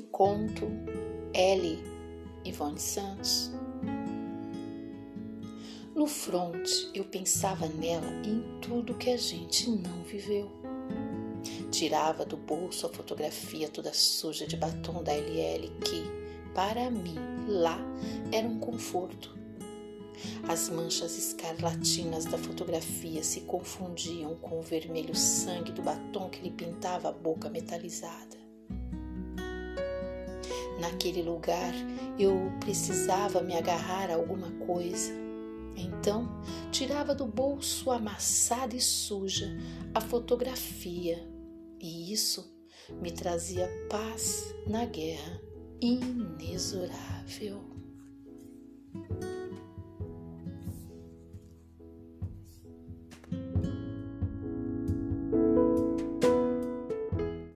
Conto L. Ivone Santos. No front, eu pensava nela e em tudo que a gente não viveu. Tirava do bolso a fotografia toda suja de batom da LL que, para mim, lá era um conforto. As manchas escarlatinas da fotografia se confundiam com o vermelho sangue do batom que lhe pintava a boca metalizada. Naquele lugar eu precisava me agarrar a alguma coisa. Então tirava do bolso amassada e suja a fotografia, e isso me trazia paz na guerra inexorável.